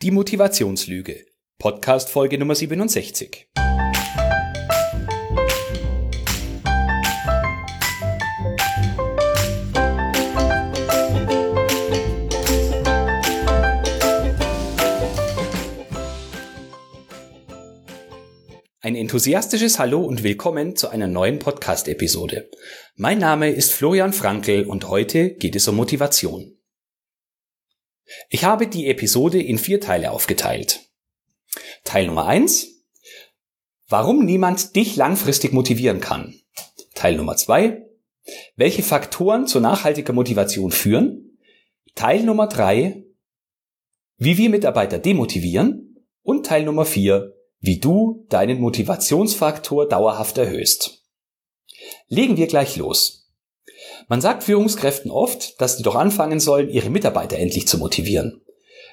Die Motivationslüge. Podcast Folge Nummer 67. Ein enthusiastisches Hallo und willkommen zu einer neuen Podcast-Episode. Mein Name ist Florian Frankl und heute geht es um Motivation. Ich habe die Episode in vier Teile aufgeteilt. Teil Nummer eins: Warum niemand dich langfristig motivieren kann. Teil Nummer zwei: Welche Faktoren zu nachhaltiger Motivation führen. Teil Nummer drei: Wie wir Mitarbeiter demotivieren. Und Teil Nummer vier: Wie du deinen Motivationsfaktor dauerhaft erhöhst. Legen wir gleich los. Man sagt Führungskräften oft, dass die doch anfangen sollen, ihre Mitarbeiter endlich zu motivieren.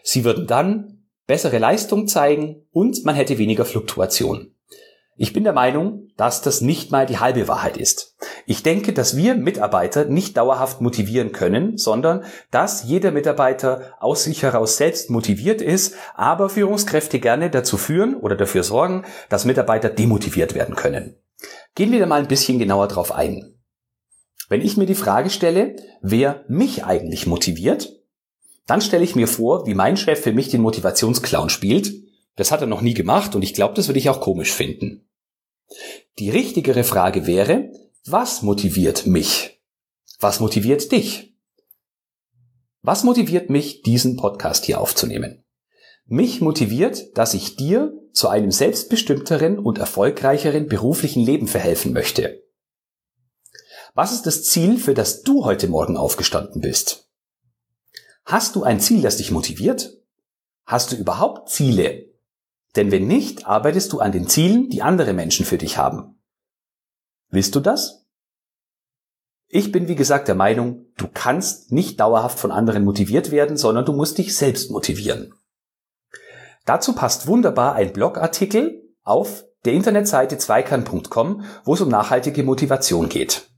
Sie würden dann bessere Leistung zeigen und man hätte weniger Fluktuation. Ich bin der Meinung, dass das nicht mal die halbe Wahrheit ist. Ich denke, dass wir Mitarbeiter nicht dauerhaft motivieren können, sondern dass jeder Mitarbeiter aus sich heraus selbst motiviert ist, aber Führungskräfte gerne dazu führen oder dafür sorgen, dass Mitarbeiter demotiviert werden können. Gehen wir da mal ein bisschen genauer drauf ein. Wenn ich mir die Frage stelle, wer mich eigentlich motiviert, dann stelle ich mir vor, wie mein Chef für mich den Motivationsclown spielt. Das hat er noch nie gemacht und ich glaube, das würde ich auch komisch finden. Die richtigere Frage wäre, was motiviert mich? Was motiviert dich? Was motiviert mich, diesen Podcast hier aufzunehmen? Mich motiviert, dass ich dir zu einem selbstbestimmteren und erfolgreicheren beruflichen Leben verhelfen möchte. Was ist das Ziel, für das du heute Morgen aufgestanden bist? Hast du ein Ziel, das dich motiviert? Hast du überhaupt Ziele? Denn wenn nicht, arbeitest du an den Zielen, die andere Menschen für dich haben. Willst du das? Ich bin wie gesagt der Meinung, du kannst nicht dauerhaft von anderen motiviert werden, sondern du musst dich selbst motivieren. Dazu passt wunderbar ein Blogartikel auf der Internetseite zweikern.com, wo es um nachhaltige Motivation geht.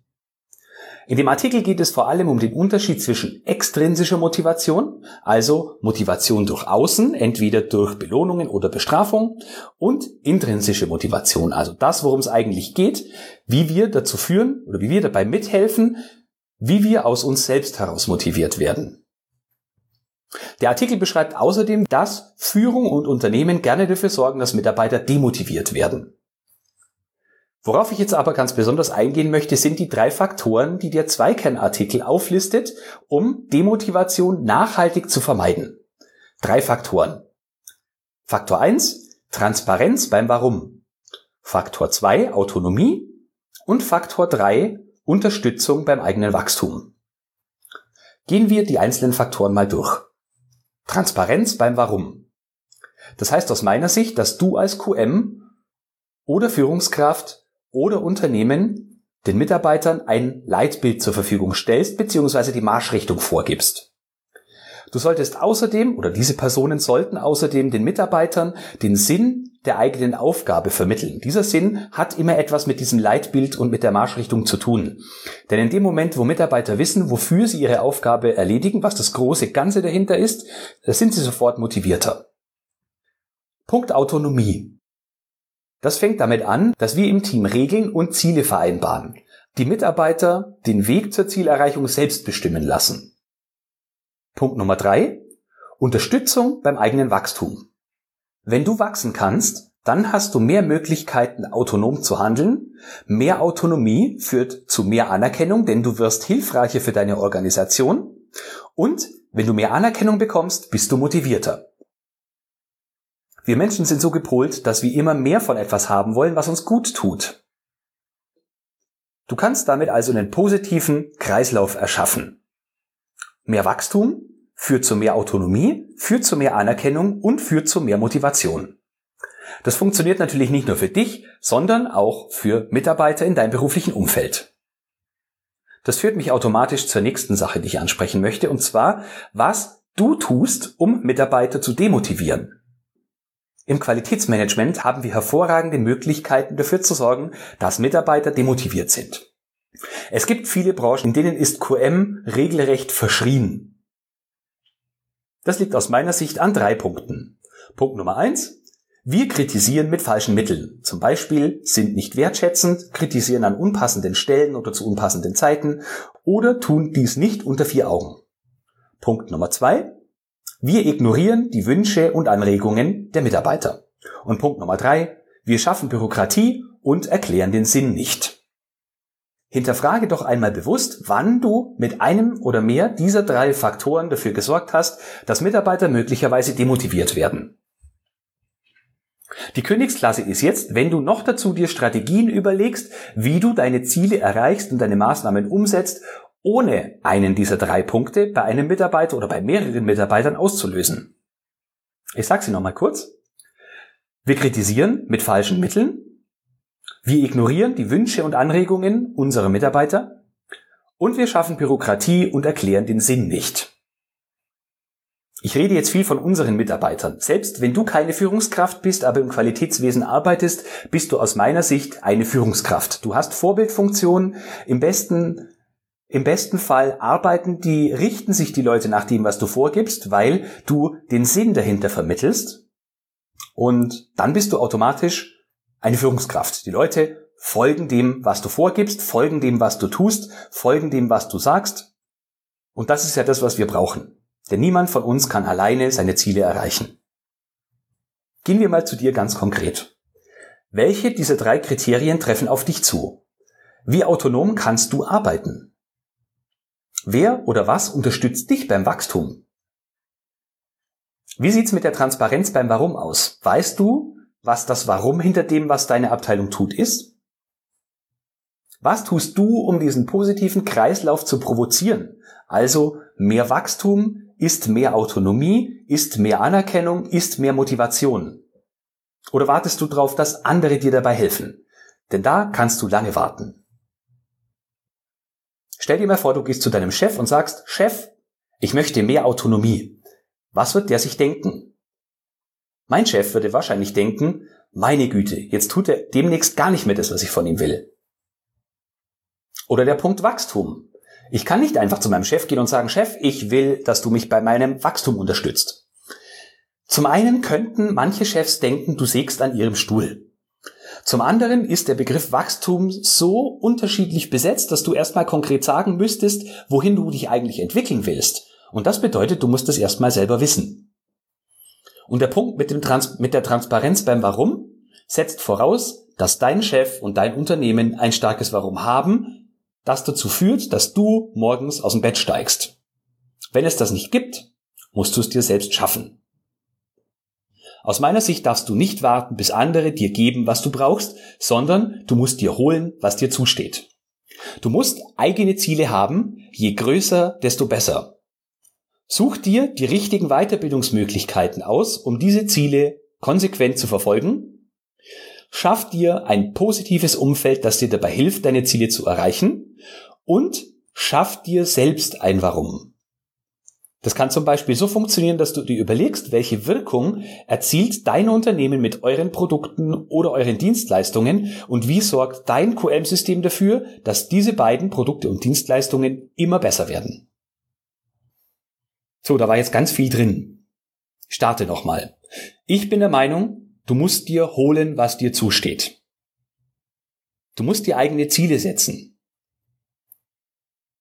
In dem Artikel geht es vor allem um den Unterschied zwischen extrinsischer Motivation, also Motivation durch Außen, entweder durch Belohnungen oder Bestrafung, und intrinsische Motivation, also das, worum es eigentlich geht, wie wir dazu führen oder wie wir dabei mithelfen, wie wir aus uns selbst heraus motiviert werden. Der Artikel beschreibt außerdem, dass Führung und Unternehmen gerne dafür sorgen, dass Mitarbeiter demotiviert werden. Worauf ich jetzt aber ganz besonders eingehen möchte, sind die drei Faktoren, die der Zweikernartikel auflistet, um Demotivation nachhaltig zu vermeiden. Drei Faktoren. Faktor 1, Transparenz beim Warum. Faktor 2, Autonomie. Und Faktor 3, Unterstützung beim eigenen Wachstum. Gehen wir die einzelnen Faktoren mal durch. Transparenz beim Warum. Das heißt aus meiner Sicht, dass du als QM oder Führungskraft oder Unternehmen den Mitarbeitern ein Leitbild zur Verfügung stellst bzw. die Marschrichtung vorgibst. Du solltest außerdem oder diese Personen sollten außerdem den Mitarbeitern den Sinn der eigenen Aufgabe vermitteln. Dieser Sinn hat immer etwas mit diesem Leitbild und mit der Marschrichtung zu tun. Denn in dem Moment, wo Mitarbeiter wissen, wofür sie ihre Aufgabe erledigen, was das große Ganze dahinter ist, sind sie sofort motivierter. Punkt Autonomie. Das fängt damit an, dass wir im Team Regeln und Ziele vereinbaren, die Mitarbeiter den Weg zur Zielerreichung selbst bestimmen lassen. Punkt Nummer drei: Unterstützung beim eigenen Wachstum. Wenn du wachsen kannst, dann hast du mehr Möglichkeiten, autonom zu handeln. Mehr Autonomie führt zu mehr Anerkennung, denn du wirst hilfreicher für deine Organisation. Und wenn du mehr Anerkennung bekommst, bist du motivierter. Wir Menschen sind so gepolt, dass wir immer mehr von etwas haben wollen, was uns gut tut. Du kannst damit also einen positiven Kreislauf erschaffen. Mehr Wachstum führt zu mehr Autonomie, führt zu mehr Anerkennung und führt zu mehr Motivation. Das funktioniert natürlich nicht nur für dich, sondern auch für Mitarbeiter in deinem beruflichen Umfeld. Das führt mich automatisch zur nächsten Sache, die ich ansprechen möchte, und zwar, was du tust, um Mitarbeiter zu demotivieren. Im Qualitätsmanagement haben wir hervorragende Möglichkeiten dafür zu sorgen, dass Mitarbeiter demotiviert sind. Es gibt viele Branchen, in denen ist QM regelrecht verschrien. Das liegt aus meiner Sicht an drei Punkten. Punkt Nummer eins. Wir kritisieren mit falschen Mitteln. Zum Beispiel sind nicht wertschätzend, kritisieren an unpassenden Stellen oder zu unpassenden Zeiten oder tun dies nicht unter vier Augen. Punkt Nummer zwei. Wir ignorieren die Wünsche und Anregungen der Mitarbeiter. Und Punkt Nummer drei. Wir schaffen Bürokratie und erklären den Sinn nicht. Hinterfrage doch einmal bewusst, wann du mit einem oder mehr dieser drei Faktoren dafür gesorgt hast, dass Mitarbeiter möglicherweise demotiviert werden. Die Königsklasse ist jetzt, wenn du noch dazu dir Strategien überlegst, wie du deine Ziele erreichst und deine Maßnahmen umsetzt, ohne einen dieser drei Punkte bei einem Mitarbeiter oder bei mehreren Mitarbeitern auszulösen. Ich sage sie nochmal kurz. Wir kritisieren mit falschen Mitteln. Wir ignorieren die Wünsche und Anregungen unserer Mitarbeiter. Und wir schaffen Bürokratie und erklären den Sinn nicht. Ich rede jetzt viel von unseren Mitarbeitern. Selbst wenn du keine Führungskraft bist, aber im Qualitätswesen arbeitest, bist du aus meiner Sicht eine Führungskraft. Du hast Vorbildfunktion. Im besten, im besten Fall arbeiten die, richten sich die Leute nach dem, was du vorgibst, weil du den Sinn dahinter vermittelst. Und dann bist du automatisch eine Führungskraft. Die Leute folgen dem, was du vorgibst, folgen dem, was du tust, folgen dem, was du sagst. Und das ist ja das, was wir brauchen. Denn niemand von uns kann alleine seine Ziele erreichen. Gehen wir mal zu dir ganz konkret. Welche dieser drei Kriterien treffen auf dich zu? Wie autonom kannst du arbeiten? Wer oder was unterstützt dich beim Wachstum? Wie sieht's mit der Transparenz beim Warum aus? Weißt du, was das Warum hinter dem, was deine Abteilung tut, ist? Was tust du, um diesen positiven Kreislauf zu provozieren? Also mehr Wachstum, ist mehr Autonomie, ist mehr Anerkennung, ist mehr Motivation? Oder wartest du darauf, dass andere dir dabei helfen? Denn da kannst du lange warten. Stell dir mal vor, du gehst zu deinem Chef und sagst, Chef, ich möchte mehr Autonomie. Was wird der sich denken? Mein Chef würde wahrscheinlich denken, meine Güte, jetzt tut er demnächst gar nicht mehr das, was ich von ihm will. Oder der Punkt Wachstum. Ich kann nicht einfach zu meinem Chef gehen und sagen, Chef, ich will, dass du mich bei meinem Wachstum unterstützt. Zum einen könnten manche Chefs denken, du sägst an ihrem Stuhl. Zum anderen ist der Begriff Wachstum so unterschiedlich besetzt, dass du erstmal konkret sagen müsstest, wohin du dich eigentlich entwickeln willst. Und das bedeutet, du musst es erstmal selber wissen. Und der Punkt mit, dem Trans mit der Transparenz beim Warum setzt voraus, dass dein Chef und dein Unternehmen ein starkes Warum haben, das dazu führt, dass du morgens aus dem Bett steigst. Wenn es das nicht gibt, musst du es dir selbst schaffen. Aus meiner Sicht darfst du nicht warten, bis andere dir geben, was du brauchst, sondern du musst dir holen, was dir zusteht. Du musst eigene Ziele haben, je größer, desto besser. Such dir die richtigen Weiterbildungsmöglichkeiten aus, um diese Ziele konsequent zu verfolgen. Schaff dir ein positives Umfeld, das dir dabei hilft, deine Ziele zu erreichen und schaff dir selbst ein Warum. Das kann zum Beispiel so funktionieren, dass du dir überlegst, welche Wirkung erzielt dein Unternehmen mit euren Produkten oder euren Dienstleistungen und wie sorgt dein QM-System dafür, dass diese beiden Produkte und Dienstleistungen immer besser werden. So, da war jetzt ganz viel drin. Starte nochmal. Ich bin der Meinung, du musst dir holen, was dir zusteht. Du musst dir eigene Ziele setzen.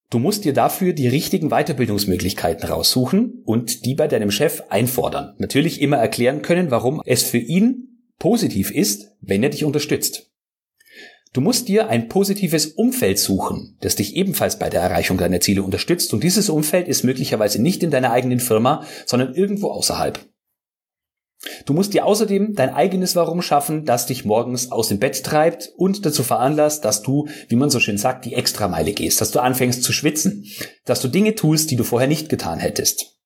Du musst dir dafür die richtigen Weiterbildungsmöglichkeiten raussuchen und die bei deinem Chef einfordern. Natürlich immer erklären können, warum es für ihn positiv ist, wenn er dich unterstützt. Du musst dir ein positives Umfeld suchen, das dich ebenfalls bei der Erreichung deiner Ziele unterstützt und dieses Umfeld ist möglicherweise nicht in deiner eigenen Firma, sondern irgendwo außerhalb. Du musst dir außerdem dein eigenes Warum schaffen, das dich morgens aus dem Bett treibt und dazu veranlasst, dass du, wie man so schön sagt, die Extrameile gehst, dass du anfängst zu schwitzen, dass du Dinge tust, die du vorher nicht getan hättest.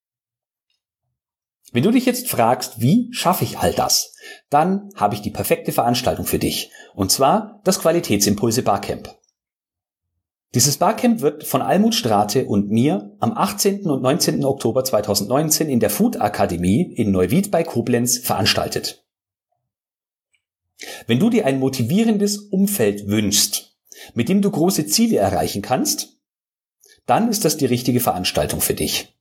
Wenn du dich jetzt fragst, wie schaffe ich all das, dann habe ich die perfekte Veranstaltung für dich, und zwar das Qualitätsimpulse Barcamp. Dieses Barcamp wird von Almut Strate und mir am 18. und 19. Oktober 2019 in der Food Akademie in Neuwied bei Koblenz veranstaltet. Wenn du dir ein motivierendes Umfeld wünschst, mit dem du große Ziele erreichen kannst, dann ist das die richtige Veranstaltung für dich.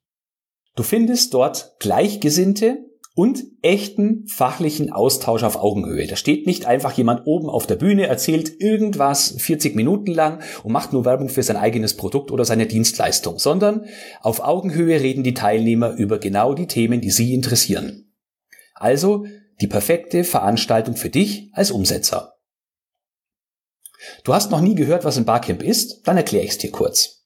Du findest dort Gleichgesinnte und echten fachlichen Austausch auf Augenhöhe. Da steht nicht einfach jemand oben auf der Bühne, erzählt irgendwas 40 Minuten lang und macht nur Werbung für sein eigenes Produkt oder seine Dienstleistung, sondern auf Augenhöhe reden die Teilnehmer über genau die Themen, die sie interessieren. Also die perfekte Veranstaltung für dich als Umsetzer. Du hast noch nie gehört, was ein Barcamp ist? Dann erkläre ich es dir kurz.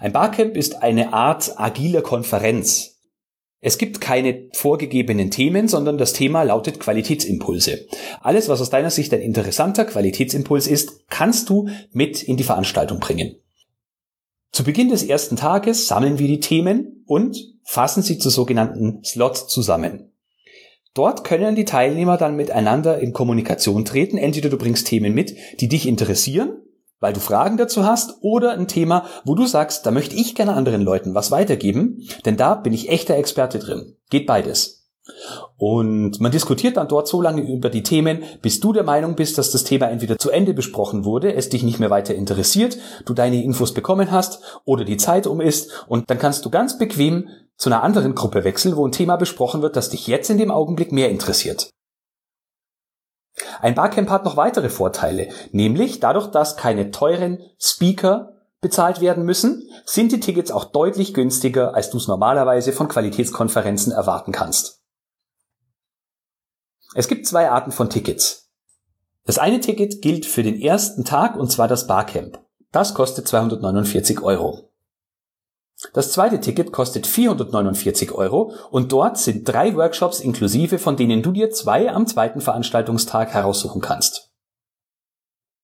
Ein Barcamp ist eine Art agiler Konferenz. Es gibt keine vorgegebenen Themen, sondern das Thema lautet Qualitätsimpulse. Alles, was aus deiner Sicht ein interessanter Qualitätsimpuls ist, kannst du mit in die Veranstaltung bringen. Zu Beginn des ersten Tages sammeln wir die Themen und fassen sie zu sogenannten Slots zusammen. Dort können die Teilnehmer dann miteinander in Kommunikation treten. Entweder du bringst Themen mit, die dich interessieren weil du Fragen dazu hast oder ein Thema, wo du sagst, da möchte ich gerne anderen Leuten was weitergeben, denn da bin ich echter Experte drin. Geht beides. Und man diskutiert dann dort so lange über die Themen, bis du der Meinung bist, dass das Thema entweder zu Ende besprochen wurde, es dich nicht mehr weiter interessiert, du deine Infos bekommen hast oder die Zeit um ist und dann kannst du ganz bequem zu einer anderen Gruppe wechseln, wo ein Thema besprochen wird, das dich jetzt in dem Augenblick mehr interessiert. Ein Barcamp hat noch weitere Vorteile, nämlich dadurch, dass keine teuren Speaker bezahlt werden müssen, sind die Tickets auch deutlich günstiger, als du es normalerweise von Qualitätskonferenzen erwarten kannst. Es gibt zwei Arten von Tickets. Das eine Ticket gilt für den ersten Tag und zwar das Barcamp. Das kostet 249 Euro. Das zweite Ticket kostet 449 Euro und dort sind drei Workshops inklusive, von denen du dir zwei am zweiten Veranstaltungstag heraussuchen kannst.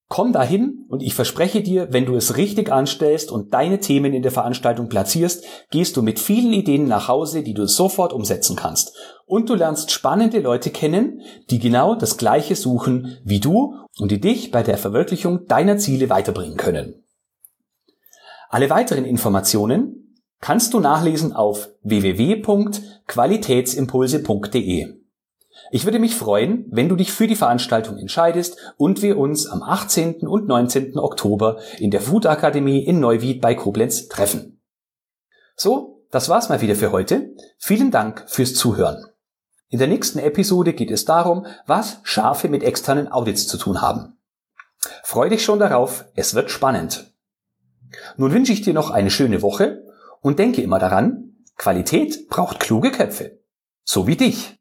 Komm dahin und ich verspreche dir, wenn du es richtig anstellst und deine Themen in der Veranstaltung platzierst, gehst du mit vielen Ideen nach Hause, die du sofort umsetzen kannst. Und du lernst spannende Leute kennen, die genau das Gleiche suchen wie du und die dich bei der Verwirklichung deiner Ziele weiterbringen können. Alle weiteren Informationen kannst du nachlesen auf www.qualitätsimpulse.de. Ich würde mich freuen, wenn du dich für die Veranstaltung entscheidest und wir uns am 18. und 19. Oktober in der Food Akademie in Neuwied bei Koblenz treffen. So, das war's mal wieder für heute. Vielen Dank fürs Zuhören. In der nächsten Episode geht es darum, was Schafe mit externen Audits zu tun haben. Freu dich schon darauf, es wird spannend. Nun wünsche ich dir noch eine schöne Woche und denke immer daran, Qualität braucht kluge Köpfe. So wie dich.